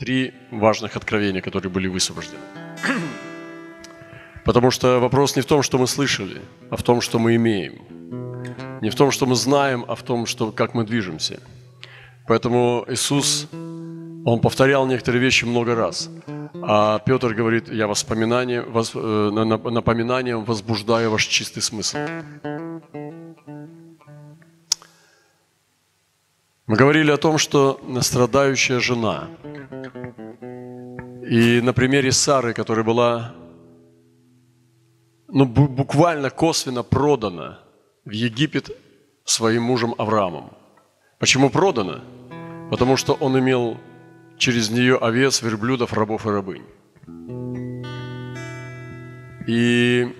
три важных откровения, которые были высвобождены. Потому что вопрос не в том, что мы слышали, а в том, что мы имеем. Не в том, что мы знаем, а в том, что, как мы движемся. Поэтому Иисус, Он повторял некоторые вещи много раз. А Петр говорит, я воспоминание, вос, э, напоминанием возбуждаю ваш чистый смысл. Мы говорили о том, что страдающая жена. И на примере Сары, которая была ну, буквально косвенно продана в Египет своим мужем Авраамом. Почему продана? Потому что он имел через нее овец, верблюдов, рабов и рабынь. И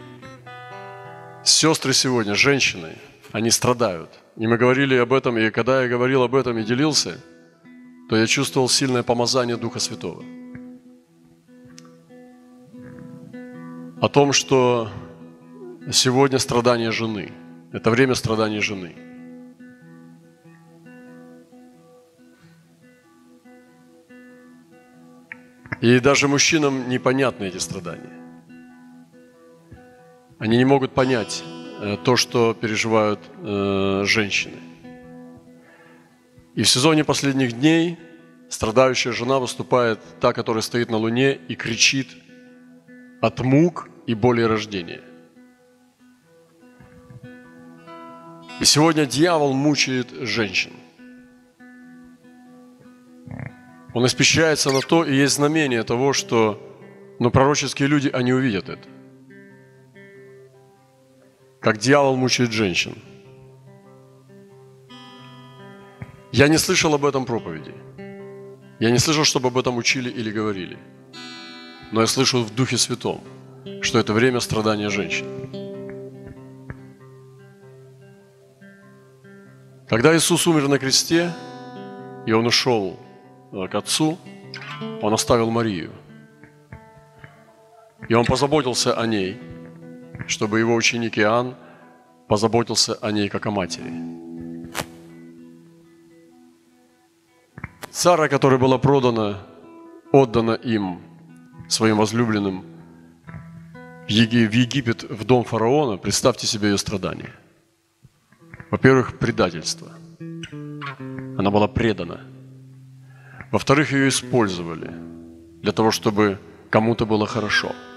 сестры сегодня, женщины, они страдают. И мы говорили об этом, и когда я говорил об этом и делился, то я чувствовал сильное помазание Духа Святого. О том, что сегодня страдание жены. Это время страдания жены. И даже мужчинам непонятны эти страдания. Они не могут понять, то, что переживают э, женщины. И в сезоне последних дней страдающая жена выступает та, которая стоит на луне и кричит от мук и боли рождения. И сегодня дьявол мучает женщин. Он испещряется на то, и есть знамение того, что но пророческие люди, они увидят это как дьявол мучает женщин. Я не слышал об этом проповеди. Я не слышал, чтобы об этом учили или говорили. Но я слышу в Духе Святом, что это время страдания женщин. Когда Иисус умер на кресте, и Он ушел э, к Отцу, Он оставил Марию. И Он позаботился о ней – чтобы его ученик Иоанн позаботился о ней как о матери. Сара, которая была продана, отдана им, своим возлюбленным, в Египет, в дом фараона, представьте себе ее страдания. Во-первых, предательство. Она была предана. Во-вторых, ее использовали для того, чтобы кому-то было хорошо –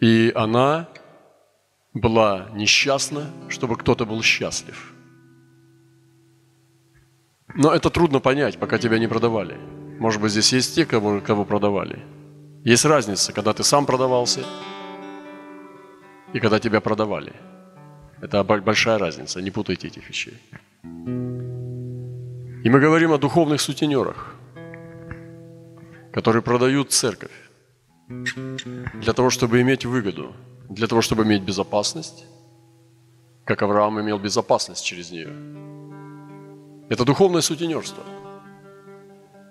И она была несчастна, чтобы кто-то был счастлив. Но это трудно понять, пока тебя не продавали. Может быть, здесь есть те, кого, кого продавали. Есть разница, когда ты сам продавался и когда тебя продавали. Это большая разница, не путайте этих вещей. И мы говорим о духовных сутенерах, которые продают церковь для того, чтобы иметь выгоду, для того, чтобы иметь безопасность, как Авраам имел безопасность через нее. Это духовное сутенерство.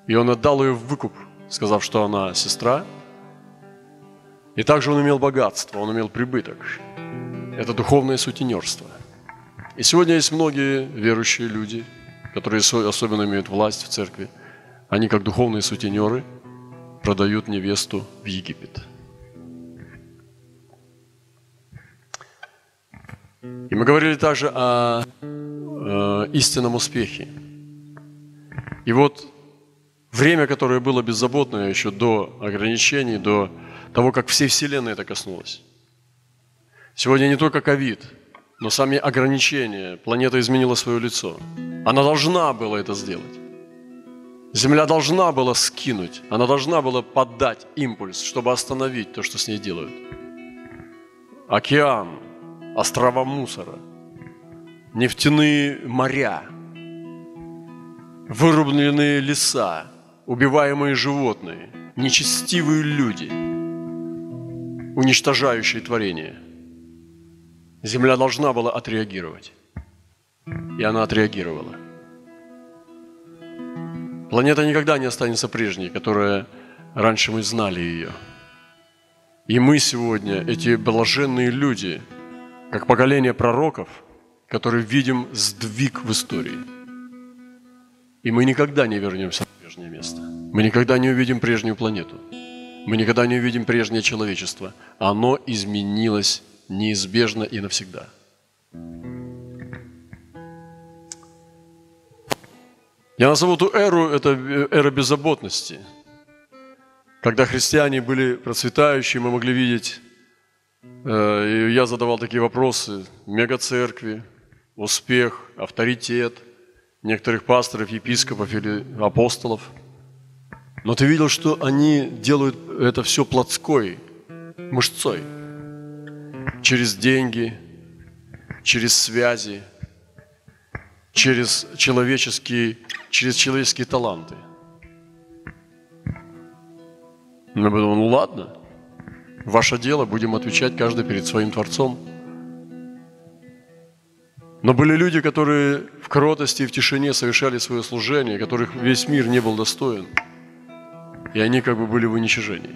И он отдал ее в выкуп, сказав, что она сестра. И также он имел богатство, он имел прибыток. Это духовное сутенерство. И сегодня есть многие верующие люди, которые особенно имеют власть в церкви. Они как духовные сутенеры – продают невесту в Египет. И мы говорили также о э, истинном успехе. И вот время, которое было беззаботное еще до ограничений, до того, как всей Вселенной это коснулось. Сегодня не только ковид, но сами ограничения. Планета изменила свое лицо. Она должна была это сделать. Земля должна была скинуть, она должна была поддать импульс, чтобы остановить то, что с ней делают. Океан, острова мусора, нефтяные моря, вырубленные леса, убиваемые животные, нечестивые люди, уничтожающие творение. Земля должна была отреагировать. И она отреагировала. Планета никогда не останется прежней, которая раньше мы знали ее. И мы сегодня, эти блаженные люди, как поколение пророков, которые видим сдвиг в истории. И мы никогда не вернемся на прежнее место. Мы никогда не увидим прежнюю планету. Мы никогда не увидим прежнее человечество. Оно изменилось неизбежно и навсегда. Я назову эту эру, это эра беззаботности. Когда христиане были процветающие, мы могли видеть, э, и я задавал такие вопросы, мегацеркви, успех, авторитет некоторых пасторов, епископов или апостолов. Но ты видел, что они делают это все плотской, мышцой, через деньги, через связи, через человеческие через человеческие таланты. Я подумал, ну ладно, ваше дело, будем отвечать каждый перед своим Творцом. Но были люди, которые в кротости и в тишине совершали свое служение, которых весь мир не был достоин. И они как бы были в уничижении.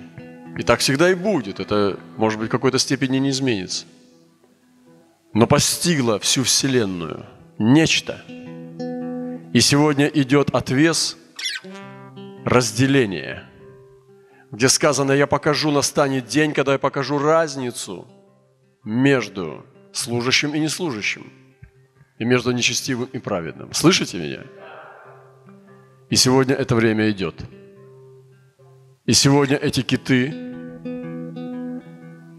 И так всегда и будет. Это, может быть, в какой-то степени не изменится. Но постигло всю Вселенную нечто – и сегодня идет отвес разделения, где сказано, я покажу, настанет день, когда я покажу разницу между служащим и неслужащим, и между нечестивым и праведным. Слышите меня? И сегодня это время идет. И сегодня эти киты,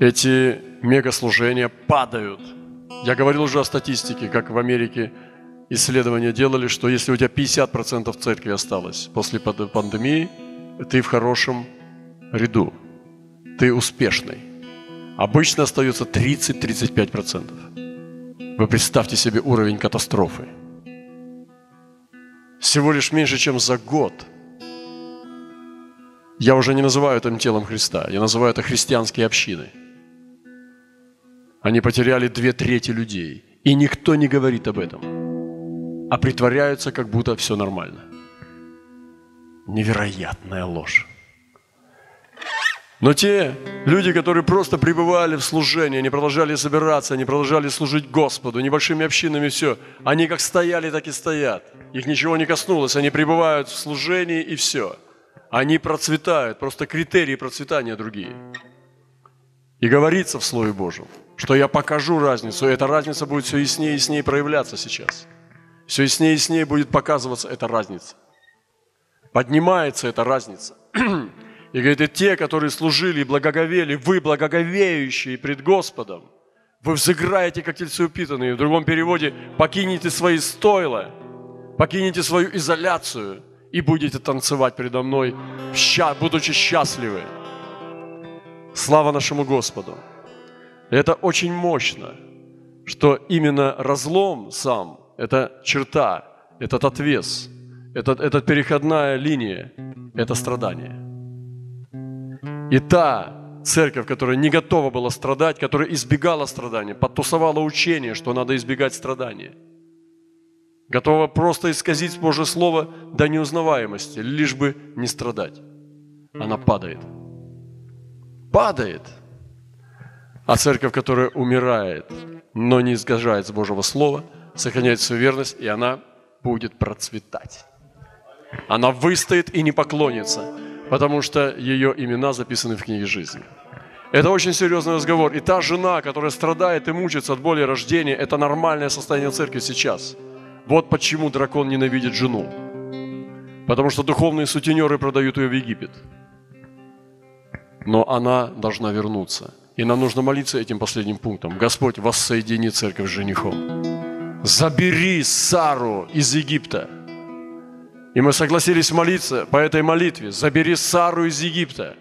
эти мегаслужения падают. Я говорил уже о статистике, как в Америке исследования делали, что если у тебя 50% церкви осталось после пандемии, ты в хорошем ряду, ты успешный. Обычно остается 30-35%. Вы представьте себе уровень катастрофы. Всего лишь меньше, чем за год. Я уже не называю это телом Христа, я называю это христианские общины. Они потеряли две трети людей, и никто не говорит об этом а притворяются, как будто все нормально. Невероятная ложь. Но те люди, которые просто пребывали в служении, они продолжали собираться, они продолжали служить Господу, небольшими общинами все, они как стояли, так и стоят. Их ничего не коснулось, они пребывают в служении и все. Они процветают, просто критерии процветания другие. И говорится в Слове Божьем, что я покажу разницу, и эта разница будет все яснее и яснее проявляться сейчас – все яснее и яснее будет показываться эта разница. Поднимается эта разница. И говорит, и те, которые служили и благоговели, вы благоговеющие пред Господом, вы взыграете, как тельцы упитанные. В другом переводе, покинете свои стойла, покинете свою изоляцию и будете танцевать передо мной, будучи счастливы. Слава нашему Господу. Это очень мощно, что именно разлом сам это черта, этот отвес, этот, эта переходная линия – это страдание. И та церковь, которая не готова была страдать, которая избегала страдания, подтусовала учение, что надо избегать страдания, готова просто исказить Божье Слово до неузнаваемости, лишь бы не страдать. Она падает. Падает. А церковь, которая умирает, но не искажает с Божьего Слова – сохраняет свою верность, и она будет процветать. Она выстоит и не поклонится, потому что ее имена записаны в книге жизни. Это очень серьезный разговор. И та жена, которая страдает и мучается от боли рождения, это нормальное состояние церкви сейчас. Вот почему дракон ненавидит жену. Потому что духовные сутенеры продают ее в Египет. Но она должна вернуться. И нам нужно молиться этим последним пунктом. Господь, воссоедини церковь с женихом забери Сару из Египта. И мы согласились молиться по этой молитве. Забери Сару из Египта.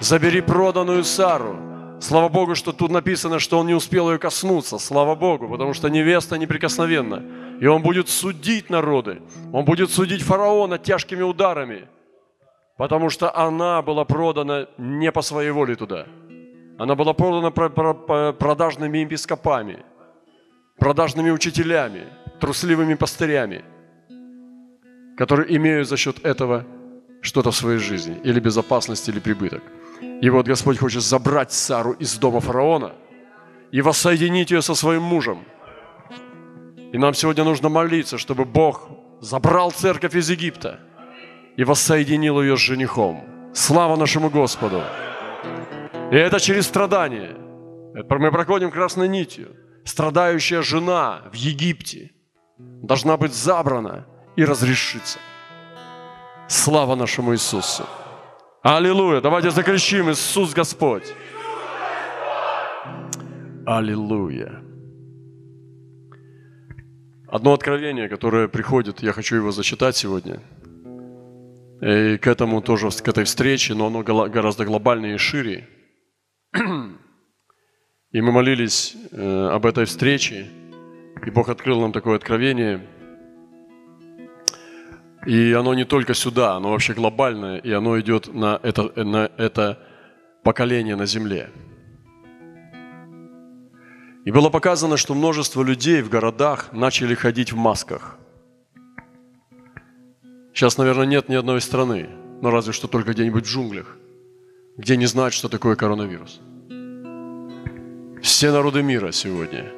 Забери проданную Сару. Слава Богу, что тут написано, что он не успел ее коснуться. Слава Богу, потому что невеста неприкосновенна. И он будет судить народы. Он будет судить фараона тяжкими ударами. Потому что она была продана не по своей воле туда. Она была продана продажными епископами – продажными учителями, трусливыми пастырями, которые имеют за счет этого что-то в своей жизни, или безопасность, или прибыток. И вот Господь хочет забрать Сару из дома фараона и воссоединить ее со своим мужем. И нам сегодня нужно молиться, чтобы Бог забрал церковь из Египта и воссоединил ее с женихом. Слава нашему Господу! И это через страдания. Мы проходим красной нитью. Страдающая жена в Египте должна быть забрана и разрешиться. Слава нашему Иисусу! Аллилуйя! Давайте закричим Иисус Господь! Аллилуйя! Одно откровение, которое приходит, я хочу его зачитать сегодня. И к этому тоже, к этой встрече, но оно гораздо глобальнее и шире. И мы молились э, об этой встрече, и Бог открыл нам такое откровение. И оно не только сюда, оно вообще глобальное, и оно идет на это, на это поколение на земле. И было показано, что множество людей в городах начали ходить в масках. Сейчас, наверное, нет ни одной страны, но разве что только где-нибудь в джунглях, где не знают, что такое коронавирус. Все народы мира сегодня,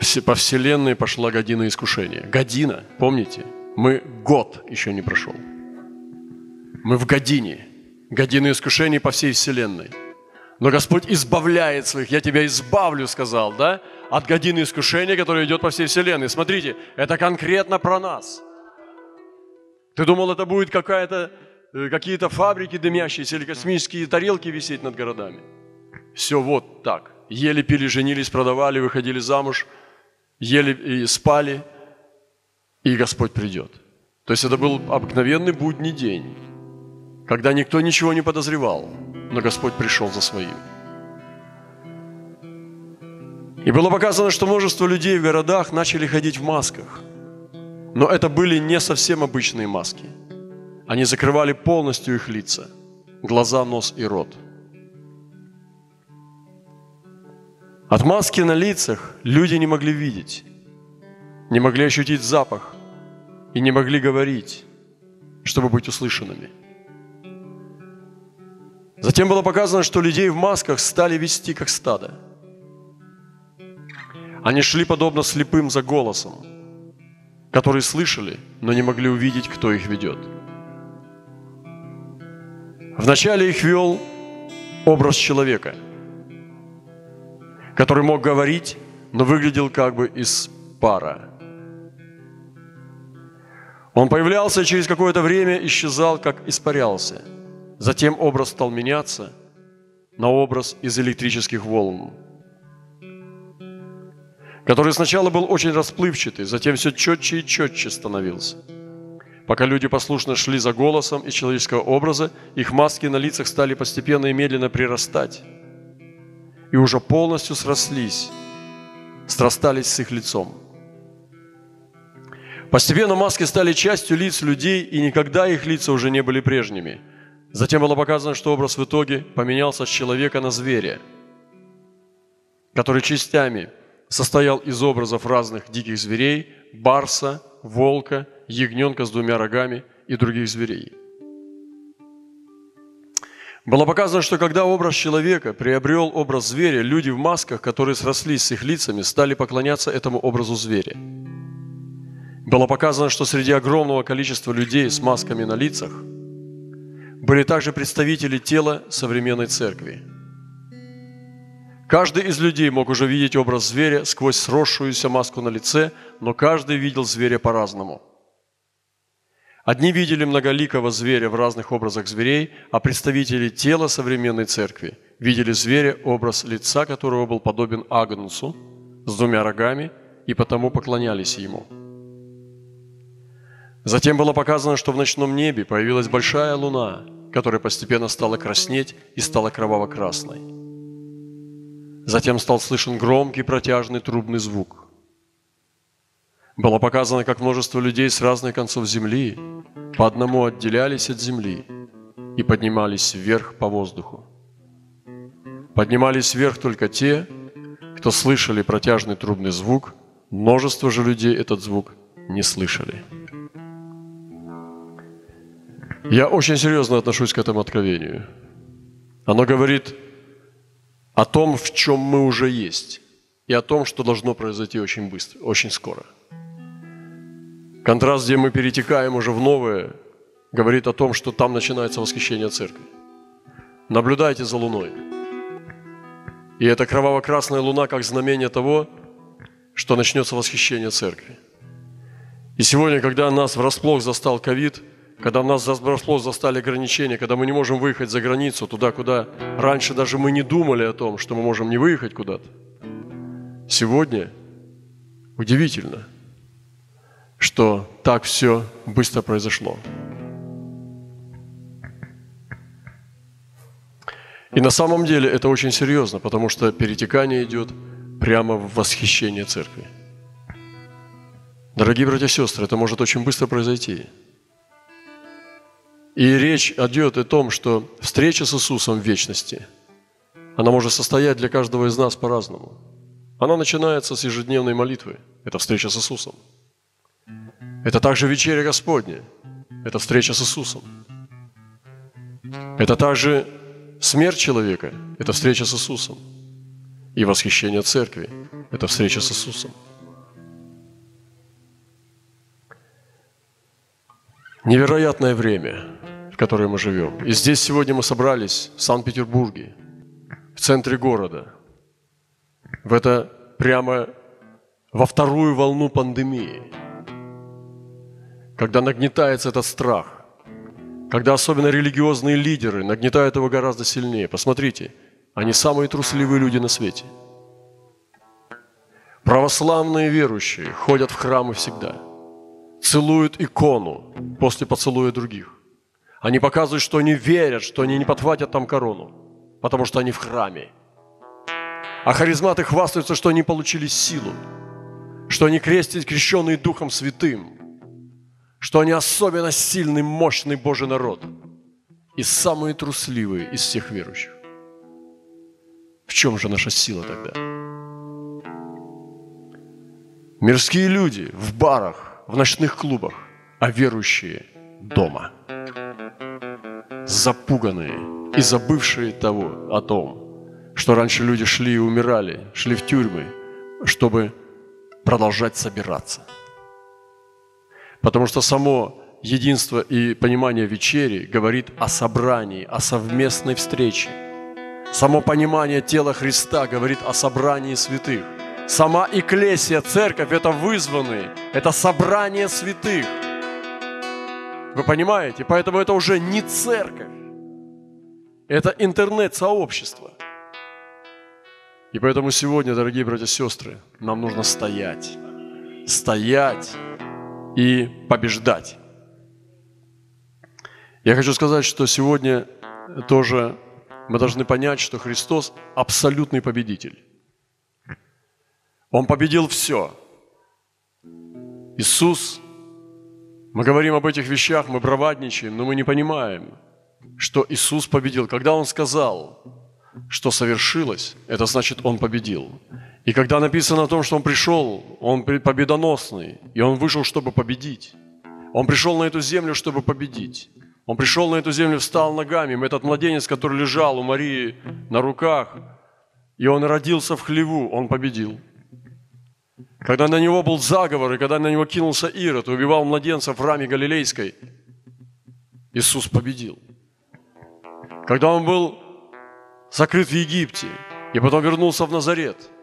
все, по вселенной пошла година искушения. Година, помните? Мы год еще не прошел. Мы в године. Година искушений по всей вселенной – но Господь избавляет своих. Я тебя избавлю, сказал, да? От годины искушения, которое идет по всей вселенной. Смотрите, это конкретно про нас. Ты думал, это будет какая-то, э, какие-то фабрики дымящиеся или космические тарелки висеть над городами? Все вот так. Ели, пили, женились, продавали, выходили замуж, ели и спали, и Господь придет. То есть это был обыкновенный будний день, когда никто ничего не подозревал – но Господь пришел за своим. И было показано, что множество людей в городах начали ходить в масках. Но это были не совсем обычные маски. Они закрывали полностью их лица, глаза, нос и рот. От маски на лицах люди не могли видеть, не могли ощутить запах и не могли говорить, чтобы быть услышанными – Затем было показано, что людей в масках стали вести как стадо. Они шли подобно слепым за голосом, которые слышали, но не могли увидеть, кто их ведет. Вначале их вел образ человека, который мог говорить, но выглядел как бы из пара. Он появлялся и через какое-то время исчезал, как испарялся – Затем образ стал меняться на образ из электрических волн, который сначала был очень расплывчатый, затем все четче и четче становился. Пока люди послушно шли за голосом из человеческого образа, их маски на лицах стали постепенно и медленно прирастать и уже полностью срослись, срастались с их лицом. Постепенно маски стали частью лиц людей, и никогда их лица уже не были прежними – Затем было показано, что образ в итоге поменялся с человека на зверя, который частями состоял из образов разных диких зверей, барса, волка, ягненка с двумя рогами и других зверей. Было показано, что когда образ человека приобрел образ зверя, люди в масках, которые срослись с их лицами, стали поклоняться этому образу зверя. Было показано, что среди огромного количества людей с масками на лицах – были также представители тела современной церкви. Каждый из людей мог уже видеть образ зверя сквозь сросшуюся маску на лице, но каждый видел зверя по-разному. Одни видели многоликого зверя в разных образах зверей, а представители тела современной церкви видели зверя, образ лица которого был подобен Агнцу с двумя рогами, и потому поклонялись ему. Затем было показано, что в ночном небе появилась большая луна – которая постепенно стала краснеть и стала кроваво-красной. Затем стал слышен громкий протяжный трубный звук. Было показано, как множество людей с разных концов земли по одному отделялись от земли и поднимались вверх по воздуху. Поднимались вверх только те, кто слышали протяжный трубный звук, множество же людей этот звук не слышали. Я очень серьезно отношусь к этому откровению. Оно говорит о том, в чем мы уже есть, и о том, что должно произойти очень быстро, очень скоро. Контраст, где мы перетекаем уже в новое, говорит о том, что там начинается восхищение церкви. Наблюдайте за луной. И эта кроваво-красная луна как знамение того, что начнется восхищение церкви. И сегодня, когда нас врасплох застал ковид, когда нас врасплох застали ограничения, когда мы не можем выехать за границу, туда, куда раньше даже мы не думали о том, что мы можем не выехать куда-то, сегодня удивительно – что так все быстро произошло. И на самом деле это очень серьезно, потому что перетекание идет прямо в восхищение церкви. Дорогие братья и сестры, это может очень быстро произойти. И речь идет о том, что встреча с Иисусом в вечности, она может состоять для каждого из нас по-разному. Она начинается с ежедневной молитвы. Это встреча с Иисусом – это также вечеря Господня. Это встреча с Иисусом. Это также смерть человека. Это встреча с Иисусом. И восхищение церкви. Это встреча с Иисусом. Невероятное время, в которое мы живем. И здесь сегодня мы собрались в Санкт-Петербурге, в центре города, в это прямо во вторую волну пандемии – когда нагнетается этот страх, когда особенно религиозные лидеры нагнетают его гораздо сильнее. Посмотрите, они самые трусливые люди на свете. Православные верующие ходят в храмы всегда, целуют икону после поцелуя других. Они показывают, что они верят, что они не подхватят там корону, потому что они в храме. А харизматы хвастаются, что они получили силу, что они крестят крещенные Духом Святым – что они особенно сильный, мощный Божий народ и самые трусливые из всех верующих. В чем же наша сила тогда? Мирские люди в барах, в ночных клубах, а верующие дома. Запуганные и забывшие того, о том, что раньше люди шли и умирали, шли в тюрьмы, чтобы продолжать собираться – Потому что само единство и понимание вечери говорит о собрании, о совместной встрече. Само понимание тела Христа говорит о собрании святых. Сама Экклесия, церковь – это вызванные, это собрание святых. Вы понимаете? Поэтому это уже не церковь. Это интернет-сообщество. И поэтому сегодня, дорогие братья и сестры, нам нужно стоять. Стоять и побеждать. Я хочу сказать, что сегодня тоже мы должны понять, что Христос абсолютный победитель. Он победил все. Иисус, мы говорим об этих вещах, мы бравадничаем, но мы не понимаем, что Иисус победил. Когда Он сказал, что совершилось, это значит, Он победил. И когда написано о том, что Он пришел, Он победоносный, и Он вышел, чтобы победить. Он пришел на эту землю, чтобы победить. Он пришел на эту землю, встал ногами. Этот младенец, который лежал у Марии на руках, и он родился в хлеву, он победил. Когда на него был заговор, и когда на него кинулся Ирод, убивал младенцев в раме Галилейской, Иисус победил. Когда он был закрыт в Египте, и потом вернулся в Назарет –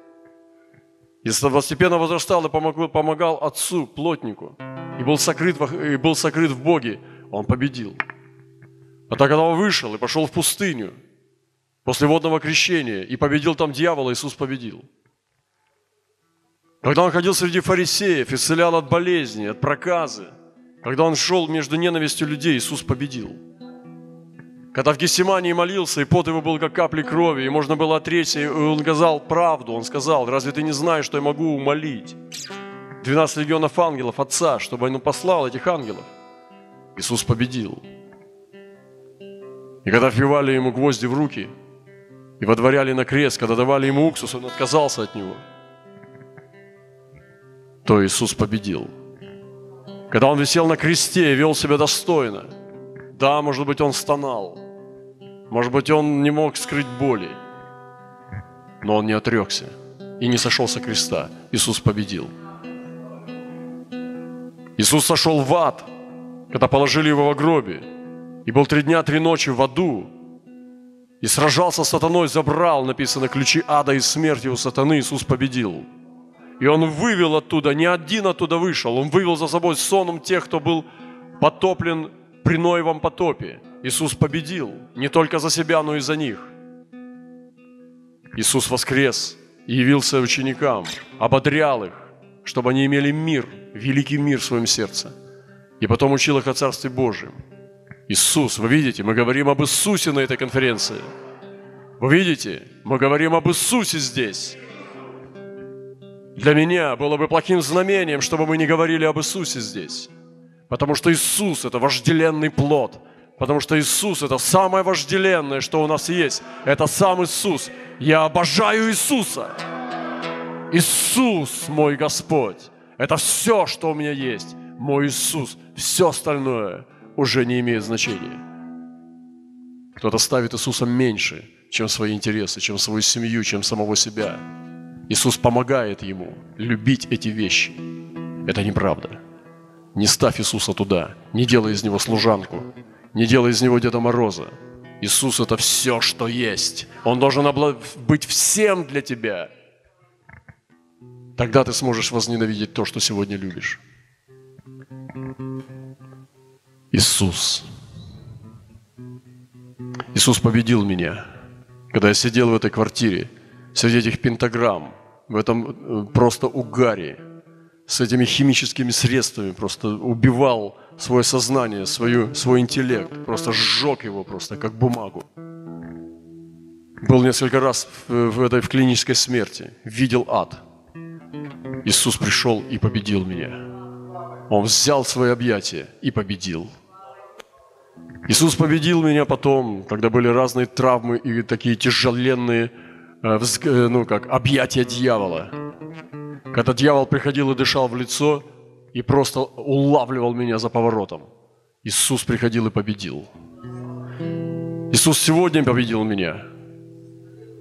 и постепенно возрастал и помогал, помогал отцу, плотнику, и был, сокрыт, и был сокрыт в Боге, он победил. А так, когда он вышел и пошел в пустыню, после водного крещения, и победил там дьявола, Иисус победил. Когда он ходил среди фарисеев, исцелял от болезни, от проказы, когда он шел между ненавистью людей, Иисус победил – когда в Гессимании молился, и пот его был как капли крови, и можно было отречься, и он сказал правду. Он сказал, разве ты не знаешь, что я могу умолить 12 легионов ангелов Отца, чтобы он послал этих ангелов? Иисус победил. И когда вбивали ему гвозди в руки и водворяли на крест, когда давали ему уксус, он отказался от него, то Иисус победил. Когда он висел на кресте и вел себя достойно, да, может быть, он стонал, может быть, он не мог скрыть боли, но он не отрекся и не сошел со креста. Иисус победил. Иисус сошел в ад, когда положили его в гробе, и был три дня, три ночи в аду, и сражался с сатаной, забрал, написано, ключи ада и смерти у сатаны, Иисус победил. И Он вывел оттуда, не один оттуда вышел, Он вывел за собой соном тех, кто был потоплен при Ноевом потопе. Иисус победил не только за себя, но и за них. Иисус воскрес и явился ученикам, ободрял их, чтобы они имели мир, великий мир в своем сердце. И потом учил их о Царстве Божьем. Иисус, вы видите, мы говорим об Иисусе на этой конференции. Вы видите, мы говорим об Иисусе здесь. Для меня было бы плохим знамением, чтобы мы не говорили об Иисусе здесь. Потому что Иисус – это вожделенный плод. Потому что Иисус – это самое вожделенное, что у нас есть. Это сам Иисус. Я обожаю Иисуса. Иисус мой Господь. Это все, что у меня есть. Мой Иисус. Все остальное уже не имеет значения. Кто-то ставит Иисуса меньше, чем свои интересы, чем свою семью, чем самого себя. Иисус помогает ему любить эти вещи. Это неправда. Не ставь Иисуса туда, не делай из него служанку, не делай из него Деда Мороза. Иисус – это все, что есть. Он должен быть всем для тебя. Тогда ты сможешь возненавидеть то, что сегодня любишь. Иисус. Иисус победил меня, когда я сидел в этой квартире, среди этих пентаграмм, в этом э, просто угаре, с этими химическими средствами, просто убивал свое сознание, свою, свой интеллект, просто сжег его просто, как бумагу. Был несколько раз в, в этой в клинической смерти, видел ад. Иисус пришел и победил меня. Он взял свои объятия и победил. Иисус победил меня потом, когда были разные травмы и такие тяжеленные, э, э, ну как, объятия дьявола. Когда дьявол приходил и дышал в лицо и просто улавливал меня за поворотом. Иисус приходил и победил. Иисус сегодня победил меня.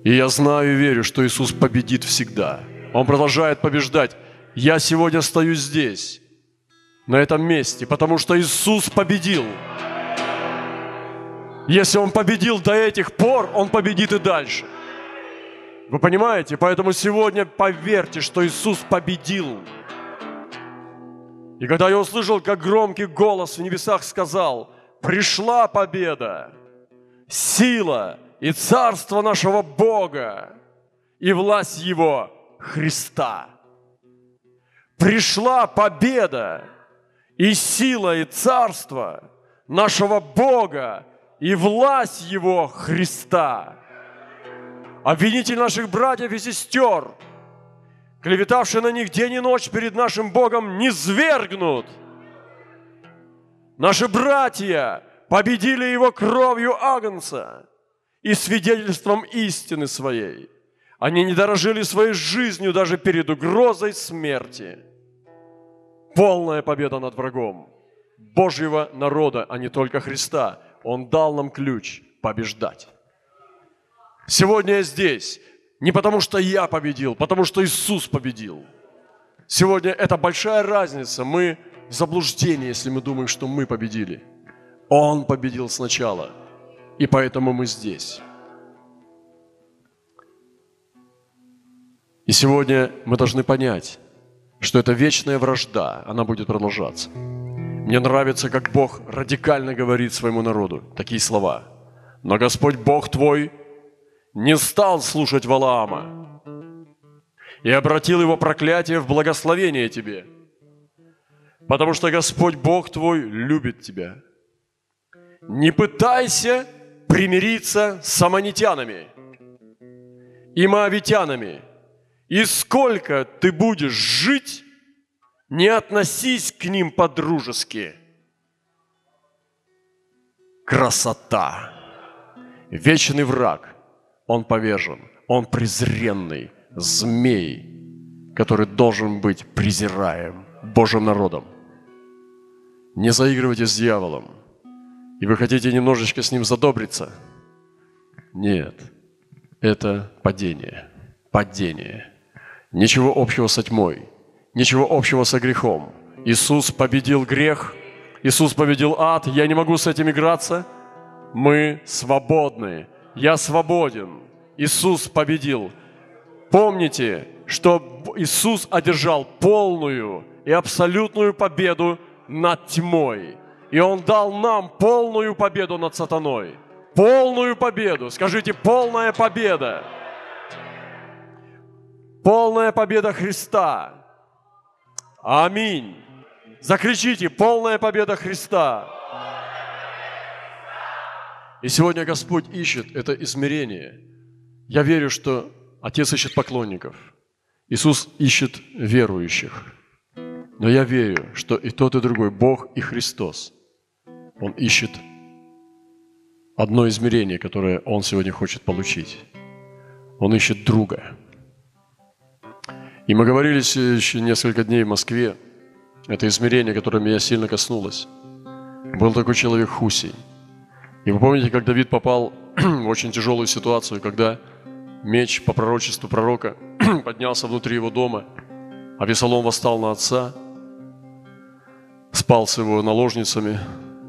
И я знаю и верю, что Иисус победит всегда. Он продолжает побеждать. Я сегодня стою здесь, на этом месте, потому что Иисус победил. Если Он победил до этих пор, Он победит и дальше. Вы понимаете? Поэтому сегодня поверьте, что Иисус победил. И когда я услышал, как громкий голос в небесах сказал, пришла победа, сила и царство нашего Бога и власть Его Христа. Пришла победа и сила и царство нашего Бога и власть Его Христа. Обвинитель наших братьев и сестер, клеветавший на них день и ночь перед нашим Богом, не свергнут. Наши братья победили Его кровью Агнца и свидетельством истины своей. Они не дорожили своей жизнью даже перед угрозой смерти. Полная победа над врагом Божьего народа, а не только Христа – он дал нам ключ побеждать. Сегодня я здесь не потому, что я победил, потому что Иисус победил. Сегодня это большая разница. Мы в заблуждении, если мы думаем, что мы победили. Он победил сначала, и поэтому мы здесь. И сегодня мы должны понять, что это вечная вражда, она будет продолжаться. Мне нравится, как Бог радикально говорит своему народу такие слова. Но Господь Бог твой не стал слушать Валаама и обратил его проклятие в благословение тебе, потому что Господь Бог твой любит тебя. Не пытайся примириться с аманитянами и моавитянами, и сколько ты будешь жить, не относись к ним по-дружески. Красота. Вечный враг. Он повержен. Он презренный. Змей, который должен быть презираем Божьим народом. Не заигрывайте с дьяволом. И вы хотите немножечко с ним задобриться? Нет. Это падение. Падение. Ничего общего со тьмой – ничего общего со грехом. Иисус победил грех, Иисус победил ад, я не могу с этим играться. Мы свободны. Я свободен. Иисус победил. Помните, что Иисус одержал полную и абсолютную победу над тьмой. И Он дал нам полную победу над сатаной. Полную победу. Скажите, полная победа. Полная победа Христа. Аминь. Закричите, полная победа Христа. И сегодня Господь ищет это измерение. Я верю, что Отец ищет поклонников. Иисус ищет верующих. Но я верю, что и тот, и другой, Бог и Христос, Он ищет одно измерение, которое Он сегодня хочет получить. Он ищет друга. И мы говорили еще несколько дней в Москве, это измерение, которое меня сильно коснулось. Был такой человек Хусей. И вы помните, как Давид попал в очень тяжелую ситуацию, когда меч по пророчеству пророка поднялся внутри его дома, а Весолом восстал на отца, спал с его наложницами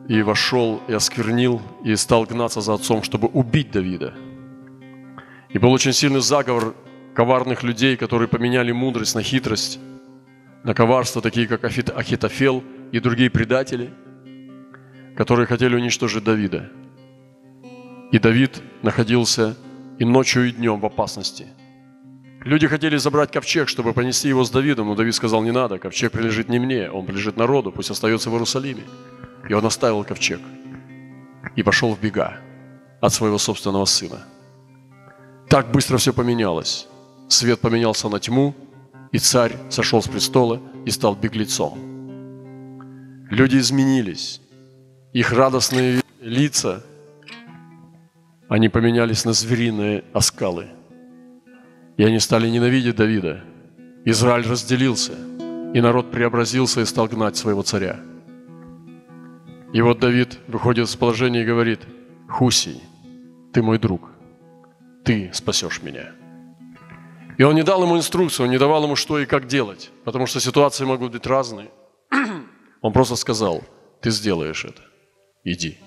и вошел и осквернил, и стал гнаться за отцом, чтобы убить Давида. И был очень сильный заговор коварных людей, которые поменяли мудрость на хитрость, на коварство, такие как Ахитофел и другие предатели, которые хотели уничтожить Давида. И Давид находился и ночью, и днем в опасности. Люди хотели забрать ковчег, чтобы понести его с Давидом, но Давид сказал, не надо, ковчег принадлежит не мне, он принадлежит народу, пусть остается в Иерусалиме. И он оставил ковчег и пошел в бега от своего собственного сына. Так быстро все поменялось. Свет поменялся на тьму, и царь сошел с престола и стал беглецом. Люди изменились. Их радостные лица, они поменялись на звериные оскалы. И они стали ненавидеть Давида. Израиль разделился, и народ преобразился и стал гнать своего царя. И вот Давид выходит из положения и говорит, «Хусий, ты мой друг, ты спасешь меня». И он не дал ему инструкцию, он не давал ему, что и как делать, потому что ситуации могут быть разные. Он просто сказал, ты сделаешь это, иди,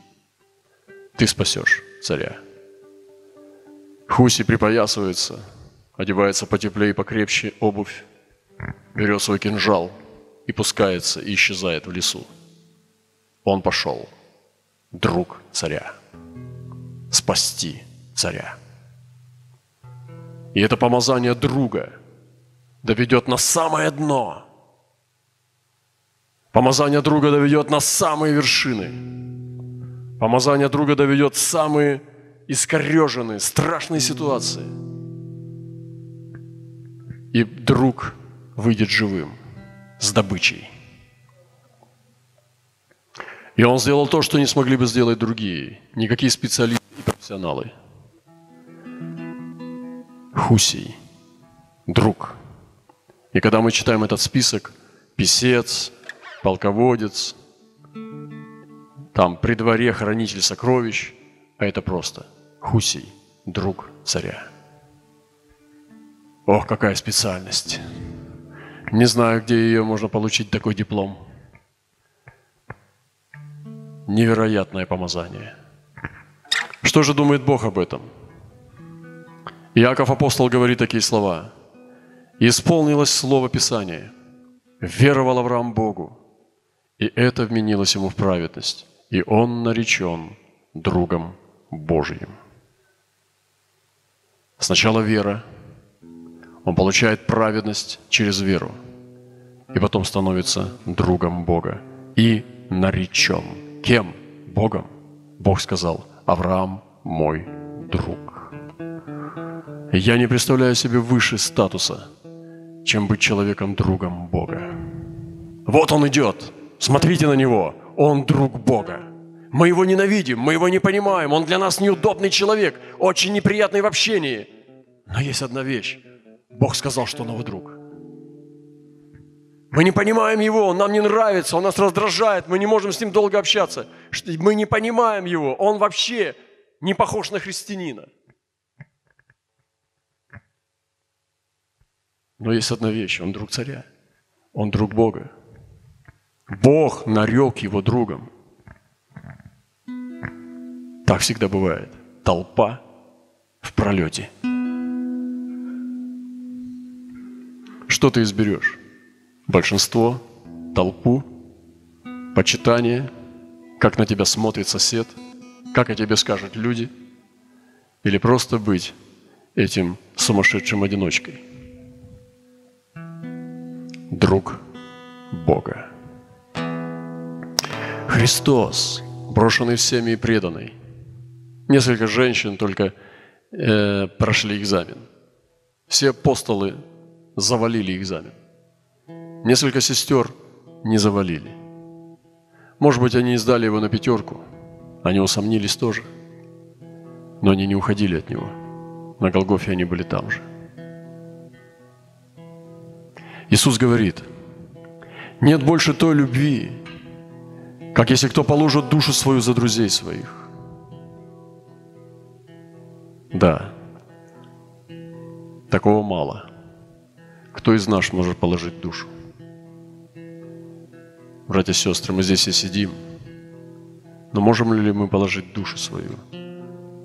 ты спасешь царя. Хуси припоясывается, одевается потеплее и покрепче обувь, берет свой кинжал и пускается и исчезает в лесу. Он пошел, друг царя, спасти царя. И это помазание друга доведет на самое дно. Помазание друга доведет на самые вершины. Помазание друга доведет самые искореженные, страшные ситуации. И друг выйдет живым, с добычей. И он сделал то, что не смогли бы сделать другие, никакие специалисты и профессионалы – Хусей, друг. И когда мы читаем этот список, писец, полководец, там при дворе хранитель сокровищ, а это просто Хусей, друг царя. Ох, какая специальность. Не знаю, где ее можно получить, такой диплом. Невероятное помазание. Что же думает Бог об этом? Иаков апостол говорит такие слова. «Исполнилось слово Писания. Веровал Авраам Богу, и это вменилось ему в праведность, и он наречен другом Божьим». Сначала вера. Он получает праведность через веру. И потом становится другом Бога. И наречен. Кем? Богом. Бог сказал, Авраам мой друг. Я не представляю себе выше статуса, чем быть человеком-другом Бога. Вот он идет. Смотрите на него. Он друг Бога. Мы его ненавидим, мы его не понимаем. Он для нас неудобный человек, очень неприятный в общении. Но есть одна вещь. Бог сказал, что он его друг. Мы не понимаем его, он нам не нравится, он нас раздражает, мы не можем с ним долго общаться. Мы не понимаем его, он вообще не похож на христианина. Но есть одна вещь, он друг царя, он друг Бога. Бог нарек его другом. Так всегда бывает. Толпа в пролете. Что ты изберешь? Большинство, толпу, почитание, как на тебя смотрит сосед, как о тебе скажут люди, или просто быть этим сумасшедшим одиночкой. Друг Бога. Христос, брошенный всеми и преданный. Несколько женщин только э, прошли экзамен. Все апостолы завалили экзамен. Несколько сестер не завалили. Может быть, они издали его на пятерку. Они усомнились тоже. Но они не уходили от него. На Голгофе они были там же. Иисус говорит, нет больше той любви, как если кто положит душу свою за друзей своих. Да, такого мало. Кто из нас может положить душу? Братья и сестры, мы здесь и сидим. Но можем ли мы положить душу свою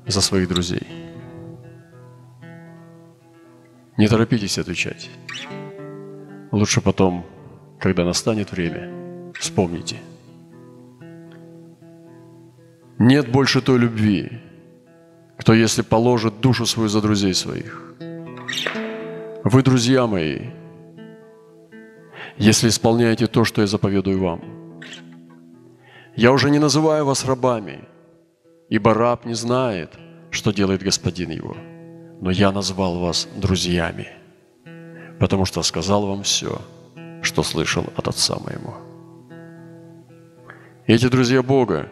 за своих друзей? Не торопитесь отвечать. Лучше потом, когда настанет время, вспомните. Нет больше той любви, кто если положит душу свою за друзей своих. Вы, друзья мои, если исполняете то, что я заповедую вам. Я уже не называю вас рабами, ибо раб не знает, что делает господин его – но я назвал вас друзьями, потому что сказал вам все, что слышал от Отца моему. И эти друзья Бога,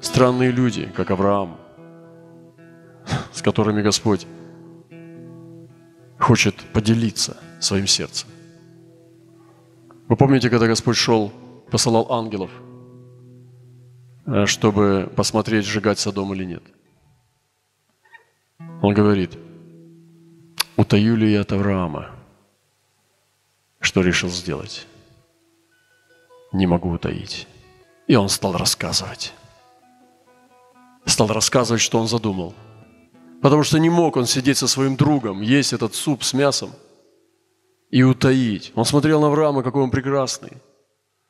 странные люди, как Авраам, с которыми Господь хочет поделиться своим сердцем. Вы помните, когда Господь шел, посылал ангелов, э, чтобы посмотреть, сжигать Содом или нет? Он говорит – Утаю ли я от Авраама? Что решил сделать? Не могу утаить. И он стал рассказывать. Стал рассказывать, что он задумал. Потому что не мог он сидеть со своим другом, есть этот суп с мясом и утаить. Он смотрел на Авраама, какой он прекрасный.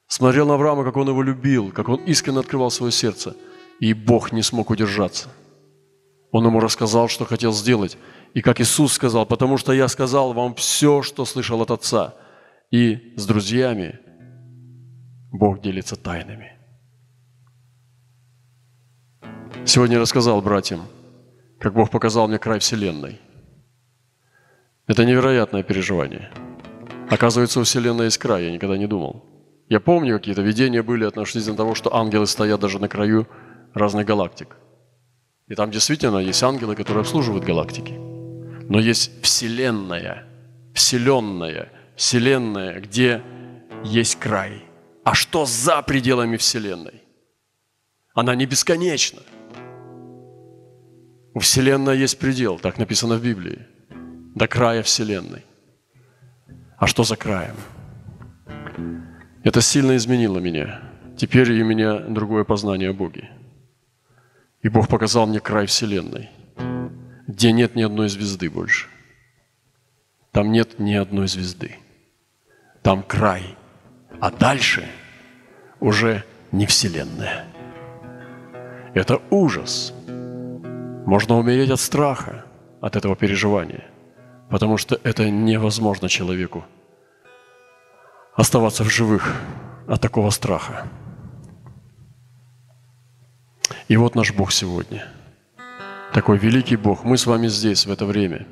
Смотрел на Авраама, как он его любил, как он искренне открывал свое сердце. И Бог не смог удержаться. Он ему рассказал, что хотел сделать. И как Иисус сказал, потому что я сказал вам все, что слышал от Отца. И с друзьями Бог делится тайнами. Сегодня рассказал братьям, как Бог показал мне край Вселенной. Это невероятное переживание. Оказывается, у Вселенной есть край, я никогда не думал. Я помню, какие-то видения были относительно того, что ангелы стоят даже на краю разных галактик. И там действительно есть ангелы, которые обслуживают галактики. Но есть Вселенная, Вселенная, Вселенная, где есть край. А что за пределами Вселенной? Она не бесконечна. У Вселенной есть предел, так написано в Библии, до края Вселенной. А что за краем? Это сильно изменило меня. Теперь у меня другое познание о Боге. И Бог показал мне край Вселенной, где нет ни одной звезды больше. Там нет ни одной звезды. Там край. А дальше уже не Вселенная. Это ужас. Можно умереть от страха, от этого переживания, потому что это невозможно человеку оставаться в живых от такого страха. И вот наш Бог сегодня. Такой великий Бог. Мы с вами здесь в это время.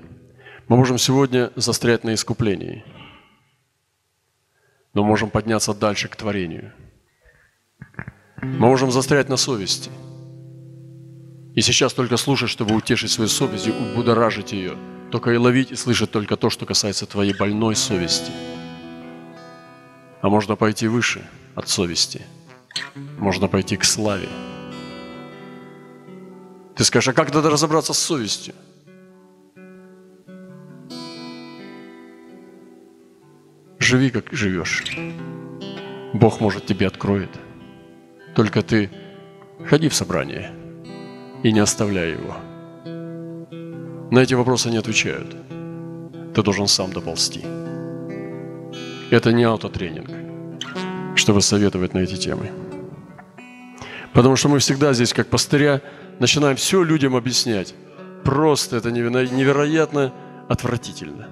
Мы можем сегодня застрять на искуплении. Но можем подняться дальше к творению. Мы можем застрять на совести. И сейчас только слушать, чтобы утешить свою совесть и будоражить ее. Только и ловить и слышать только то, что касается твоей больной совести. А можно пойти выше от совести. Можно пойти к славе. Ты скажешь, а как надо разобраться с совестью? Живи, как живешь. Бог, может, тебе откроет. Только ты ходи в собрание и не оставляй его. На эти вопросы не отвечают. Ты должен сам доползти. Это не аутотренинг, чтобы советовать на эти темы. Потому что мы всегда здесь, как пастыря, начинаем все людям объяснять. Просто это невероятно отвратительно.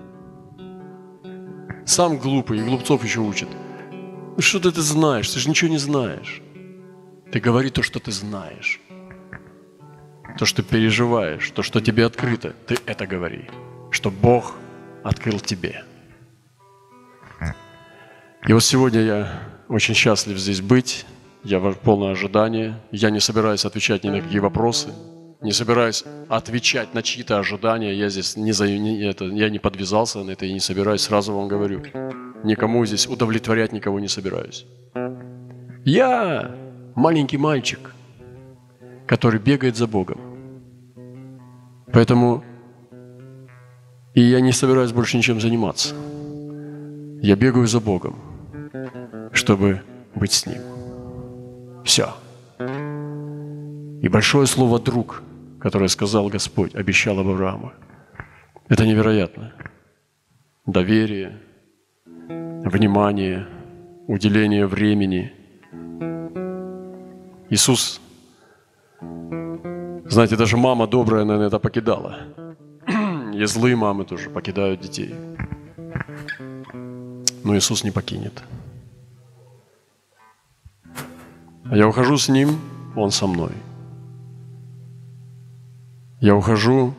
Сам глупый, и глупцов еще учат. Ну что ты, ты знаешь? Ты же ничего не знаешь. Ты говори то, что ты знаешь. То, что переживаешь, то, что тебе открыто, ты это говори. Что Бог открыл тебе. И вот сегодня я очень счастлив здесь быть. Я в полное ожидание. Я не собираюсь отвечать ни на какие вопросы. Не собираюсь отвечать на чьи-то ожидания. Я здесь не, за, не, это, я не подвязался на это и не собираюсь, сразу вам говорю. Никому здесь удовлетворять никого не собираюсь. Я маленький мальчик, который бегает за Богом. Поэтому и я не собираюсь больше ничем заниматься. Я бегаю за Богом, чтобы быть с Ним. Все. И большое слово «друг», которое сказал Господь, обещал Аврааму. Это невероятно. Доверие, внимание, уделение времени. Иисус, знаете, даже мама добрая, наверное, это покидала. И злые мамы тоже покидают детей. Но Иисус не покинет. А я ухожу с Ним, Он со мной. Я ухожу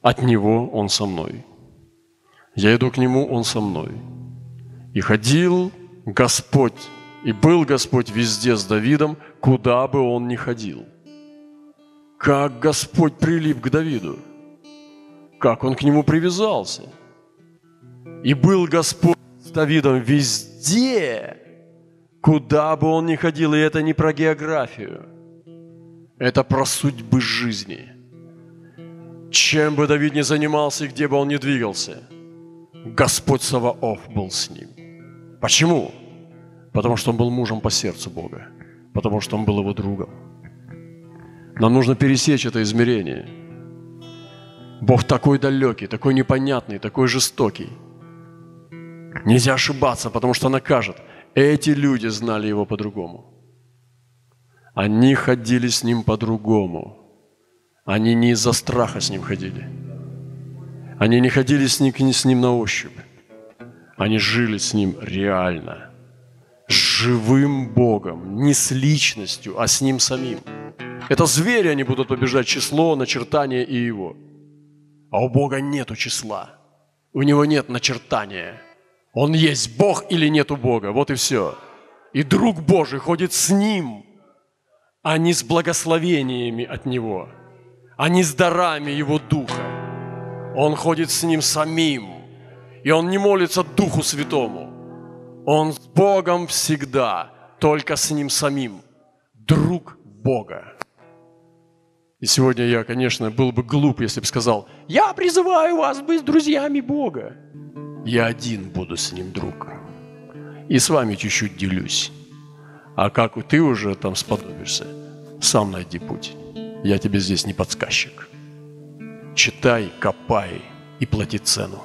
от Него, Он со мной. Я иду к Нему, Он со мной. И ходил Господь, и был Господь везде с Давидом, куда бы он ни ходил. Как Господь прилип к Давиду, как он к нему привязался. И был Господь с Давидом везде, Куда бы он ни ходил, и это не про географию. Это про судьбы жизни. Чем бы Давид ни занимался и где бы он ни двигался, Господь Саваоф был с ним. Почему? Потому что он был мужем по сердцу Бога. Потому что он был его другом. Нам нужно пересечь это измерение. Бог такой далекий, такой непонятный, такой жестокий. Нельзя ошибаться, потому что накажет – эти люди знали его по-другому. Они ходили с ним по-другому. Они не из-за страха с ним ходили. Они не ходили с ним, с ним на ощупь. Они жили с ним реально. С живым Богом. Не с личностью, а с ним самим. Это звери, они будут побежать число, начертание и его. А у Бога нету числа. У него нет начертания. Он есть Бог или нету Бога. Вот и все. И друг Божий ходит с ним, а не с благословениями от него, а не с дарами его духа. Он ходит с ним самим. И он не молится Духу Святому. Он с Богом всегда, только с ним самим. Друг Бога. И сегодня я, конечно, был бы глуп, если бы сказал, я призываю вас быть друзьями Бога я один буду с ним друг. И с вами чуть-чуть делюсь. А как ты уже там сподобишься, сам найди путь. Я тебе здесь не подсказчик. Читай, копай и плати цену.